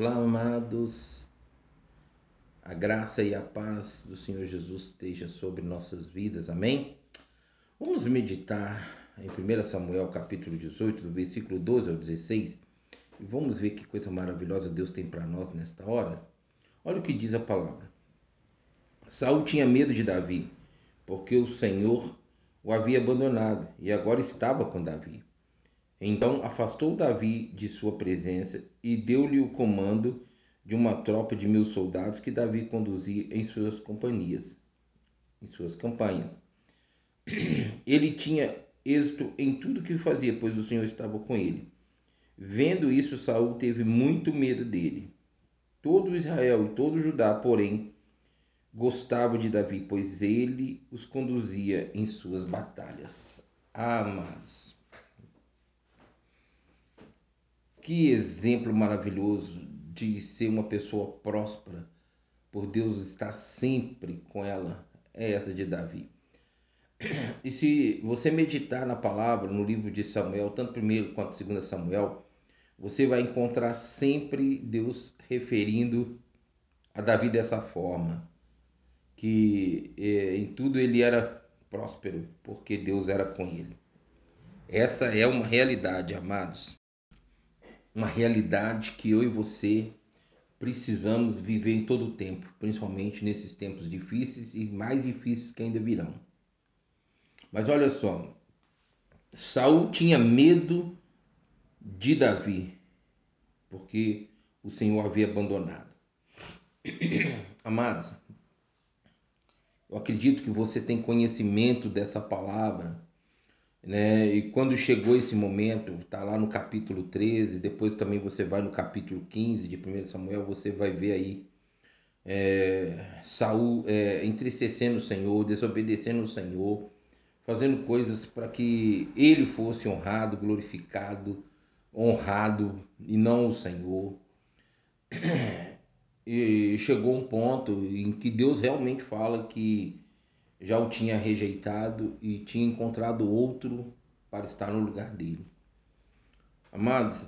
Olá, amados. A graça e a paz do Senhor Jesus esteja sobre nossas vidas. Amém? Vamos meditar em 1 Samuel, capítulo 18, do versículo 12 ao 16, e vamos ver que coisa maravilhosa Deus tem para nós nesta hora. Olha o que diz a palavra. Saul tinha medo de Davi, porque o Senhor o havia abandonado e agora estava com Davi. Então afastou Davi de sua presença e deu-lhe o comando de uma tropa de mil soldados que Davi conduzia em suas companhias, em suas campanhas. Ele tinha êxito em tudo que fazia, pois o Senhor estava com ele. Vendo isso, Saul teve muito medo dele. Todo Israel e todo Judá, porém, gostava de Davi, pois ele os conduzia em suas batalhas. Amados. Que exemplo maravilhoso de ser uma pessoa próspera, por Deus estar sempre com ela, é essa de Davi. E se você meditar na palavra, no livro de Samuel, tanto primeiro quanto segundo Samuel, você vai encontrar sempre Deus referindo a Davi dessa forma, que é, em tudo ele era próspero, porque Deus era com ele. Essa é uma realidade, amados uma realidade que eu e você precisamos viver em todo o tempo, principalmente nesses tempos difíceis e mais difíceis que ainda virão. Mas olha só, Saul tinha medo de Davi, porque o Senhor havia abandonado. Amados, eu acredito que você tem conhecimento dessa palavra né? E quando chegou esse momento, tá lá no capítulo 13, depois também você vai no capítulo 15 de 1 Samuel, você vai ver aí é, Saul é, entristecendo o Senhor, desobedecendo o Senhor, fazendo coisas para que ele fosse honrado, glorificado, honrado e não o Senhor. E chegou um ponto em que Deus realmente fala que já o tinha rejeitado e tinha encontrado outro para estar no lugar dele. Amados,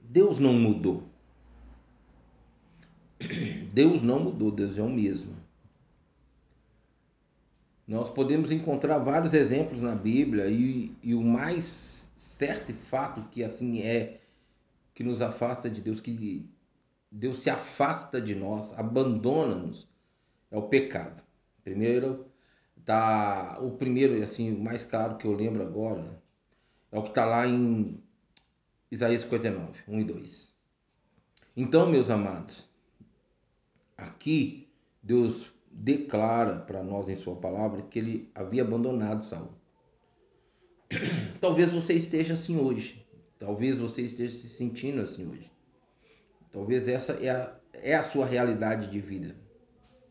Deus não mudou. Deus não mudou, Deus é o mesmo. Nós podemos encontrar vários exemplos na Bíblia e, e o mais certo fato que assim é que nos afasta de Deus, que Deus se afasta de nós, abandona-nos, é o pecado. Primeiro, tá o primeiro assim, o mais claro que eu lembro agora é o que está lá em Isaías 59, 1 e 2. Então, meus amados, aqui Deus declara para nós em sua palavra que ele havia abandonado Saul. Talvez você esteja assim hoje. Talvez você esteja se sentindo assim hoje. Talvez essa é a, é a sua realidade de vida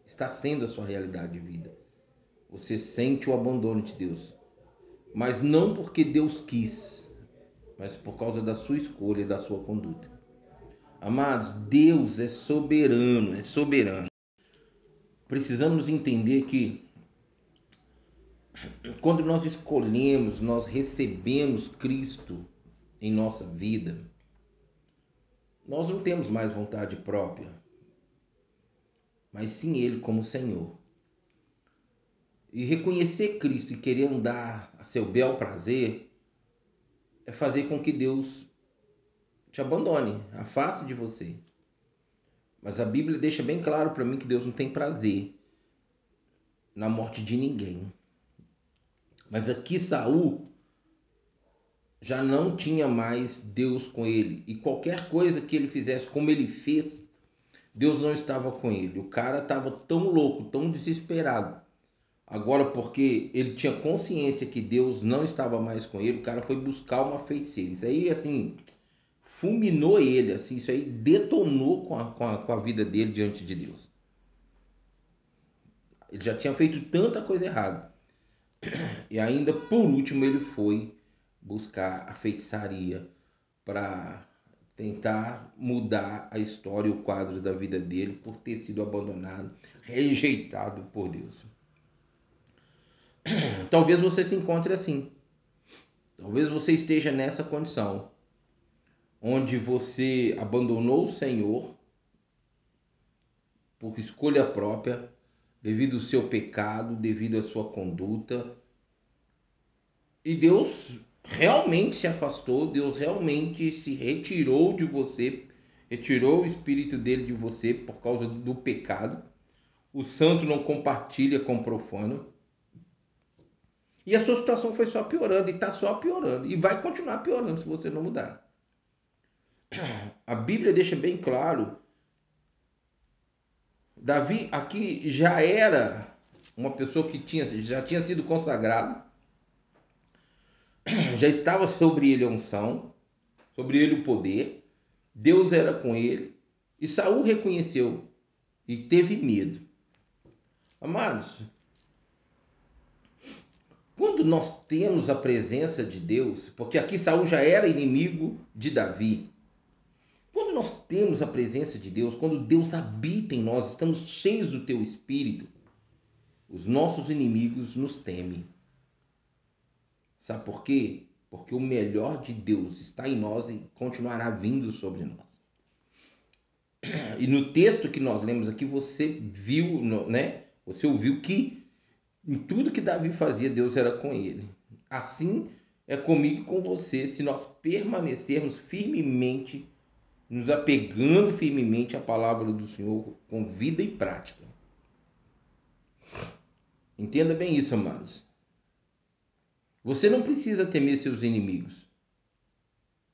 está sendo a sua realidade de vida. Você sente o abandono de Deus, mas não porque Deus quis, mas por causa da sua escolha e da sua conduta. Amados, Deus é soberano, é soberano. Precisamos entender que quando nós escolhemos, nós recebemos Cristo em nossa vida, nós não temos mais vontade própria mas sim Ele como Senhor. E reconhecer Cristo e querer andar a seu bel prazer é fazer com que Deus te abandone, afaste de você. Mas a Bíblia deixa bem claro para mim que Deus não tem prazer na morte de ninguém. Mas aqui Saul já não tinha mais Deus com ele e qualquer coisa que ele fizesse como ele fez Deus não estava com ele. O cara estava tão louco, tão desesperado. Agora, porque ele tinha consciência que Deus não estava mais com ele, o cara foi buscar uma feiticeira. Isso aí, assim, fulminou ele, assim, isso aí detonou com a, com a, com a vida dele diante de Deus. Ele já tinha feito tanta coisa errada. E ainda, por último, ele foi buscar a feitiçaria para tentar mudar a história, o quadro da vida dele por ter sido abandonado, rejeitado por Deus. Talvez você se encontre assim. Talvez você esteja nessa condição, onde você abandonou o Senhor por escolha própria, devido ao seu pecado, devido à sua conduta. E Deus realmente se afastou, Deus realmente se retirou de você, retirou o espírito dele de você por causa do pecado. O santo não compartilha com o profano. E a sua situação foi só piorando, e está só piorando, e vai continuar piorando se você não mudar. A Bíblia deixa bem claro. Davi aqui já era uma pessoa que tinha, já tinha sido consagrado, já estava sobre ele a unção, sobre ele o poder, Deus era com ele, e Saul reconheceu e teve medo. Amados, quando nós temos a presença de Deus, porque aqui Saul já era inimigo de Davi. Quando nós temos a presença de Deus, quando Deus habita em nós, estamos cheios do teu espírito, os nossos inimigos nos temem. Sabe por quê? Porque o melhor de Deus está em nós e continuará vindo sobre nós. E no texto que nós lemos aqui, você viu, né? Você ouviu que em tudo que Davi fazia, Deus era com ele. Assim é comigo e com você, se nós permanecermos firmemente, nos apegando firmemente à palavra do Senhor com vida e prática. Entenda bem isso, amados. Você não precisa temer seus inimigos.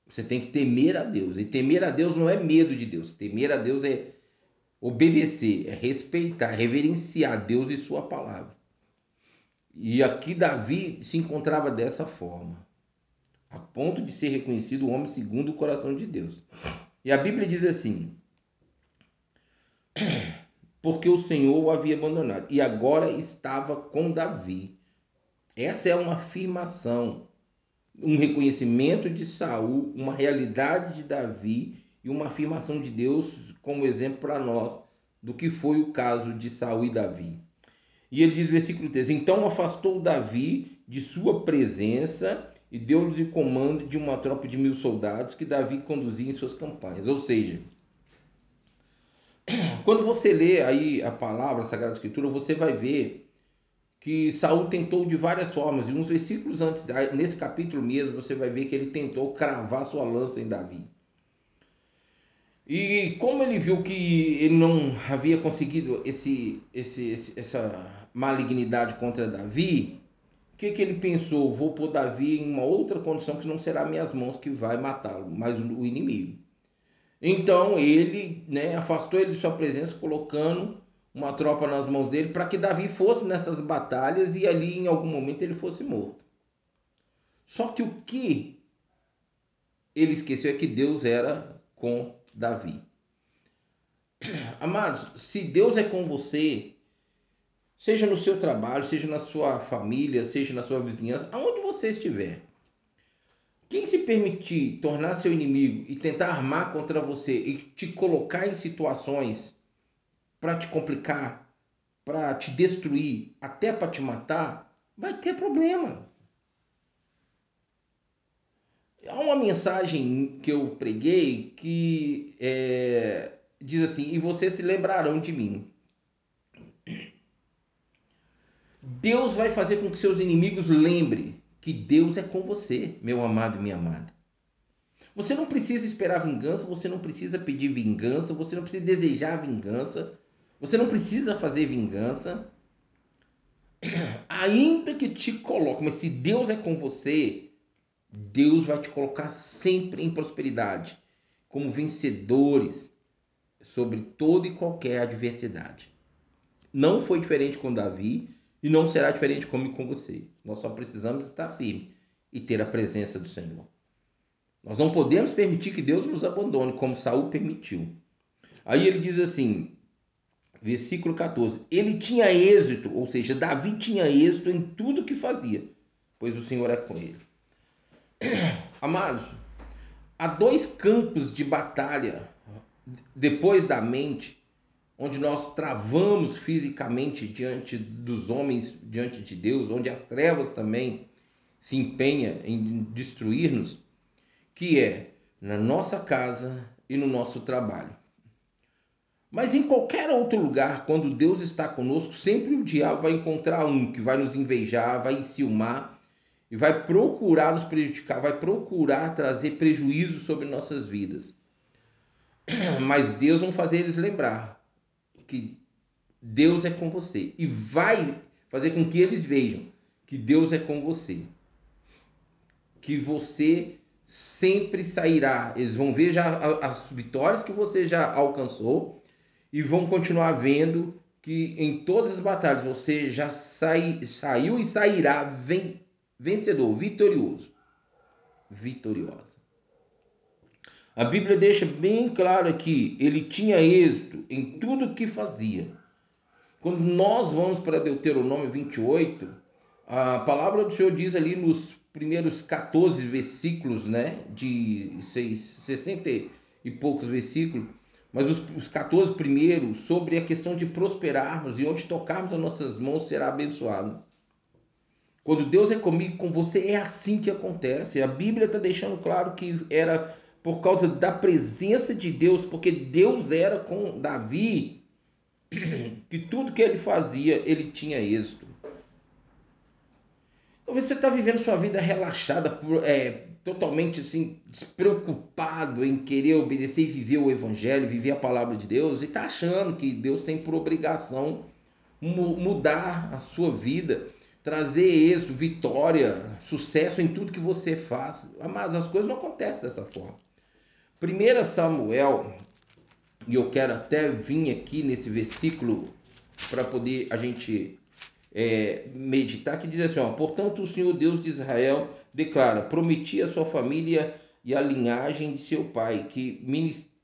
Você tem que temer a Deus. E temer a Deus não é medo de Deus. Temer a Deus é obedecer, é respeitar, reverenciar Deus e Sua palavra. E aqui Davi se encontrava dessa forma, a ponto de ser reconhecido o homem segundo o coração de Deus. E a Bíblia diz assim: porque o Senhor o havia abandonado e agora estava com Davi. Essa é uma afirmação, um reconhecimento de Saul, uma realidade de Davi e uma afirmação de Deus como exemplo para nós do que foi o caso de Saul e Davi. E ele diz no versículo 3: Então afastou Davi de sua presença e deu-lhe o comando de uma tropa de mil soldados que Davi conduzia em suas campanhas. Ou seja, quando você lê aí a palavra a Sagrada Escritura, você vai ver que Saul tentou de várias formas. E uns versículos antes, nesse capítulo mesmo, você vai ver que ele tentou cravar sua lança em Davi. E como ele viu que ele não havia conseguido esse, esse, esse essa malignidade contra Davi, o que, que ele pensou? Vou pôr Davi em uma outra condição que não será minhas mãos que vai matá-lo, mas o inimigo. Então ele né, afastou ele de sua presença, colocando uma tropa nas mãos dele para que Davi fosse nessas batalhas e ali em algum momento ele fosse morto. Só que o que ele esqueceu é que Deus era com Davi. Amados, se Deus é com você, seja no seu trabalho, seja na sua família, seja na sua vizinhança, aonde você estiver. Quem se permitir tornar seu inimigo e tentar armar contra você e te colocar em situações para te complicar, para te destruir, até para te matar, vai ter problema. Há uma mensagem que eu preguei que é, diz assim: E vocês se lembrarão de mim. Deus vai fazer com que seus inimigos lembrem que Deus é com você, meu amado e minha amada. Você não precisa esperar vingança, você não precisa pedir vingança, você não precisa desejar vingança, você não precisa fazer vingança. Ainda que te coloque, mas se Deus é com você, Deus vai te colocar sempre em prosperidade, como vencedores sobre toda e qualquer adversidade. Não foi diferente com Davi, e não será diferente comigo com você. Nós só precisamos estar firme e ter a presença do Senhor. Nós não podemos permitir que Deus nos abandone, como Saul permitiu. Aí ele diz assim, versículo 14: Ele tinha êxito, ou seja, Davi tinha êxito em tudo que fazia, pois o Senhor é com ele. Amados, há dois campos de batalha depois da mente onde nós travamos fisicamente diante dos homens, diante de Deus, onde as trevas também se empenham em destruir-nos, que é na nossa casa e no nosso trabalho. Mas em qualquer outro lugar, quando Deus está conosco, sempre o diabo vai encontrar um que vai nos invejar, vai enciumar e vai procurar nos prejudicar, vai procurar trazer prejuízo sobre nossas vidas. Mas Deus vai fazer eles lembrar que Deus é com você e vai fazer com que eles vejam que Deus é com você. Que você sempre sairá. Eles vão ver já as vitórias que você já alcançou e vão continuar vendo que em todas as batalhas você já sai, saiu e sairá ven, vencedor, vitorioso. Vitoriosa. A Bíblia deixa bem claro que ele tinha êxito em tudo que fazia. Quando nós vamos para Deuteronômio 28, a palavra do Senhor diz ali nos primeiros 14 versículos, né, de 60 e poucos versículos, mas os, os 14 primeiros sobre a questão de prosperarmos e onde tocarmos as nossas mãos será abençoado. Quando Deus é comigo, com você, é assim que acontece. A Bíblia está deixando claro que era por causa da presença de Deus, porque Deus era com Davi, que tudo que ele fazia, ele tinha êxito. Talvez você está vivendo sua vida relaxada, é, totalmente assim, despreocupado em querer obedecer e viver o Evangelho, viver a palavra de Deus, e está achando que Deus tem por obrigação mudar a sua vida, trazer êxito, vitória, sucesso em tudo que você faz. Mas as coisas não acontecem dessa forma. 1 Samuel, e eu quero até vir aqui nesse versículo para poder a gente é, meditar, que diz assim: ó, Portanto, o Senhor Deus de Israel declara: Prometi a sua família e a linhagem de seu pai que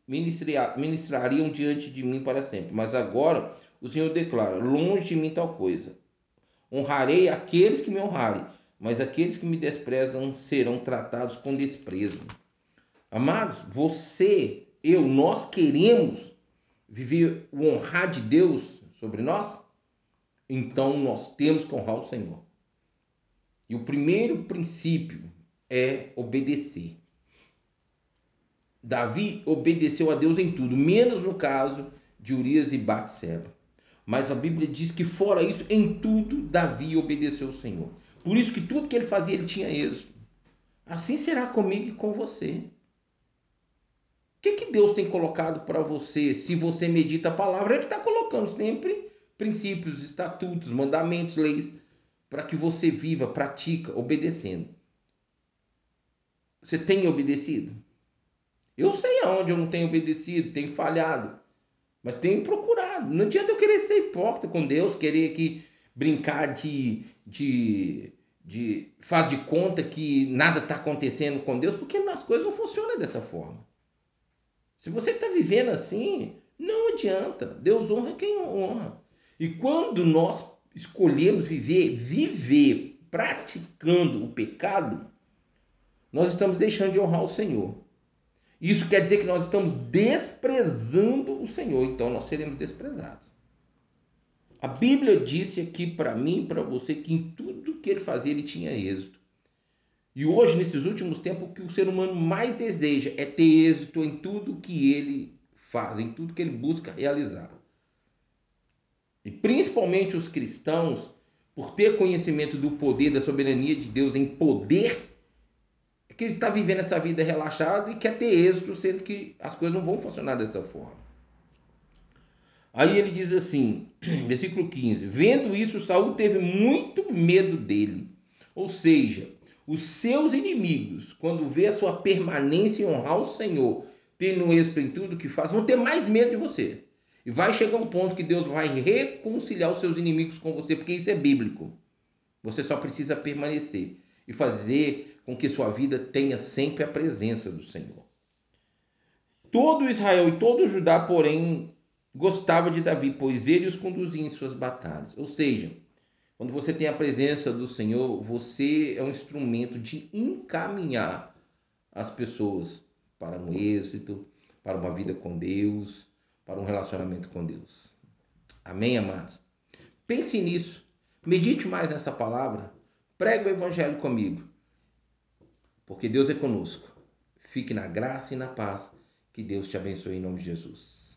ministrariam diante de mim para sempre. Mas agora o Senhor declara: Longe de mim tal coisa. Honrarei aqueles que me honrarem, mas aqueles que me desprezam serão tratados com desprezo. Amados, você, eu, nós queremos viver o honrar de Deus sobre nós? Então nós temos que honrar o Senhor. E o primeiro princípio é obedecer. Davi obedeceu a Deus em tudo, menos no caso de Urias e Batseba. Mas a Bíblia diz que fora isso, em tudo Davi obedeceu ao Senhor. Por isso que tudo que ele fazia, ele tinha êxito. Assim será comigo e com você. O que, que Deus tem colocado para você? Se você medita a palavra, Ele está colocando sempre princípios, estatutos, mandamentos, leis para que você viva, pratica, obedecendo. Você tem obedecido? Eu sei aonde eu não tenho obedecido, tenho falhado, mas tenho procurado. Não adianta eu querer ser hipócrita com Deus, querer que brincar de, de, de faz de conta que nada está acontecendo com Deus, porque as coisas não funcionam dessa forma. Se você está vivendo assim, não adianta. Deus honra quem honra. E quando nós escolhemos viver, viver praticando o pecado, nós estamos deixando de honrar o Senhor. Isso quer dizer que nós estamos desprezando o Senhor, então nós seremos desprezados. A Bíblia disse aqui para mim e para você que em tudo que ele fazia ele tinha êxito. E hoje, nesses últimos tempos, o que o ser humano mais deseja é ter êxito em tudo que ele faz, em tudo que ele busca realizar. E principalmente os cristãos, por ter conhecimento do poder, da soberania de Deus em poder, é que ele está vivendo essa vida relaxada e quer ter êxito, sendo que as coisas não vão funcionar dessa forma. Aí ele diz assim, versículo 15: Vendo isso, Saul teve muito medo dele. Ou seja, os seus inimigos, quando vê a sua permanência em honrar o Senhor, tendo êxito em tudo que faz, vão ter mais medo de você. E vai chegar um ponto que Deus vai reconciliar os seus inimigos com você, porque isso é bíblico. Você só precisa permanecer e fazer com que sua vida tenha sempre a presença do Senhor. Todo Israel e todo Judá, porém, gostava de Davi, pois ele os conduzia em suas batalhas. Ou seja, quando você tem a presença do Senhor, você é um instrumento de encaminhar as pessoas para um êxito, para uma vida com Deus, para um relacionamento com Deus. Amém, amados? Pense nisso. Medite mais nessa palavra. Pregue o evangelho comigo. Porque Deus é conosco. Fique na graça e na paz. Que Deus te abençoe em nome de Jesus.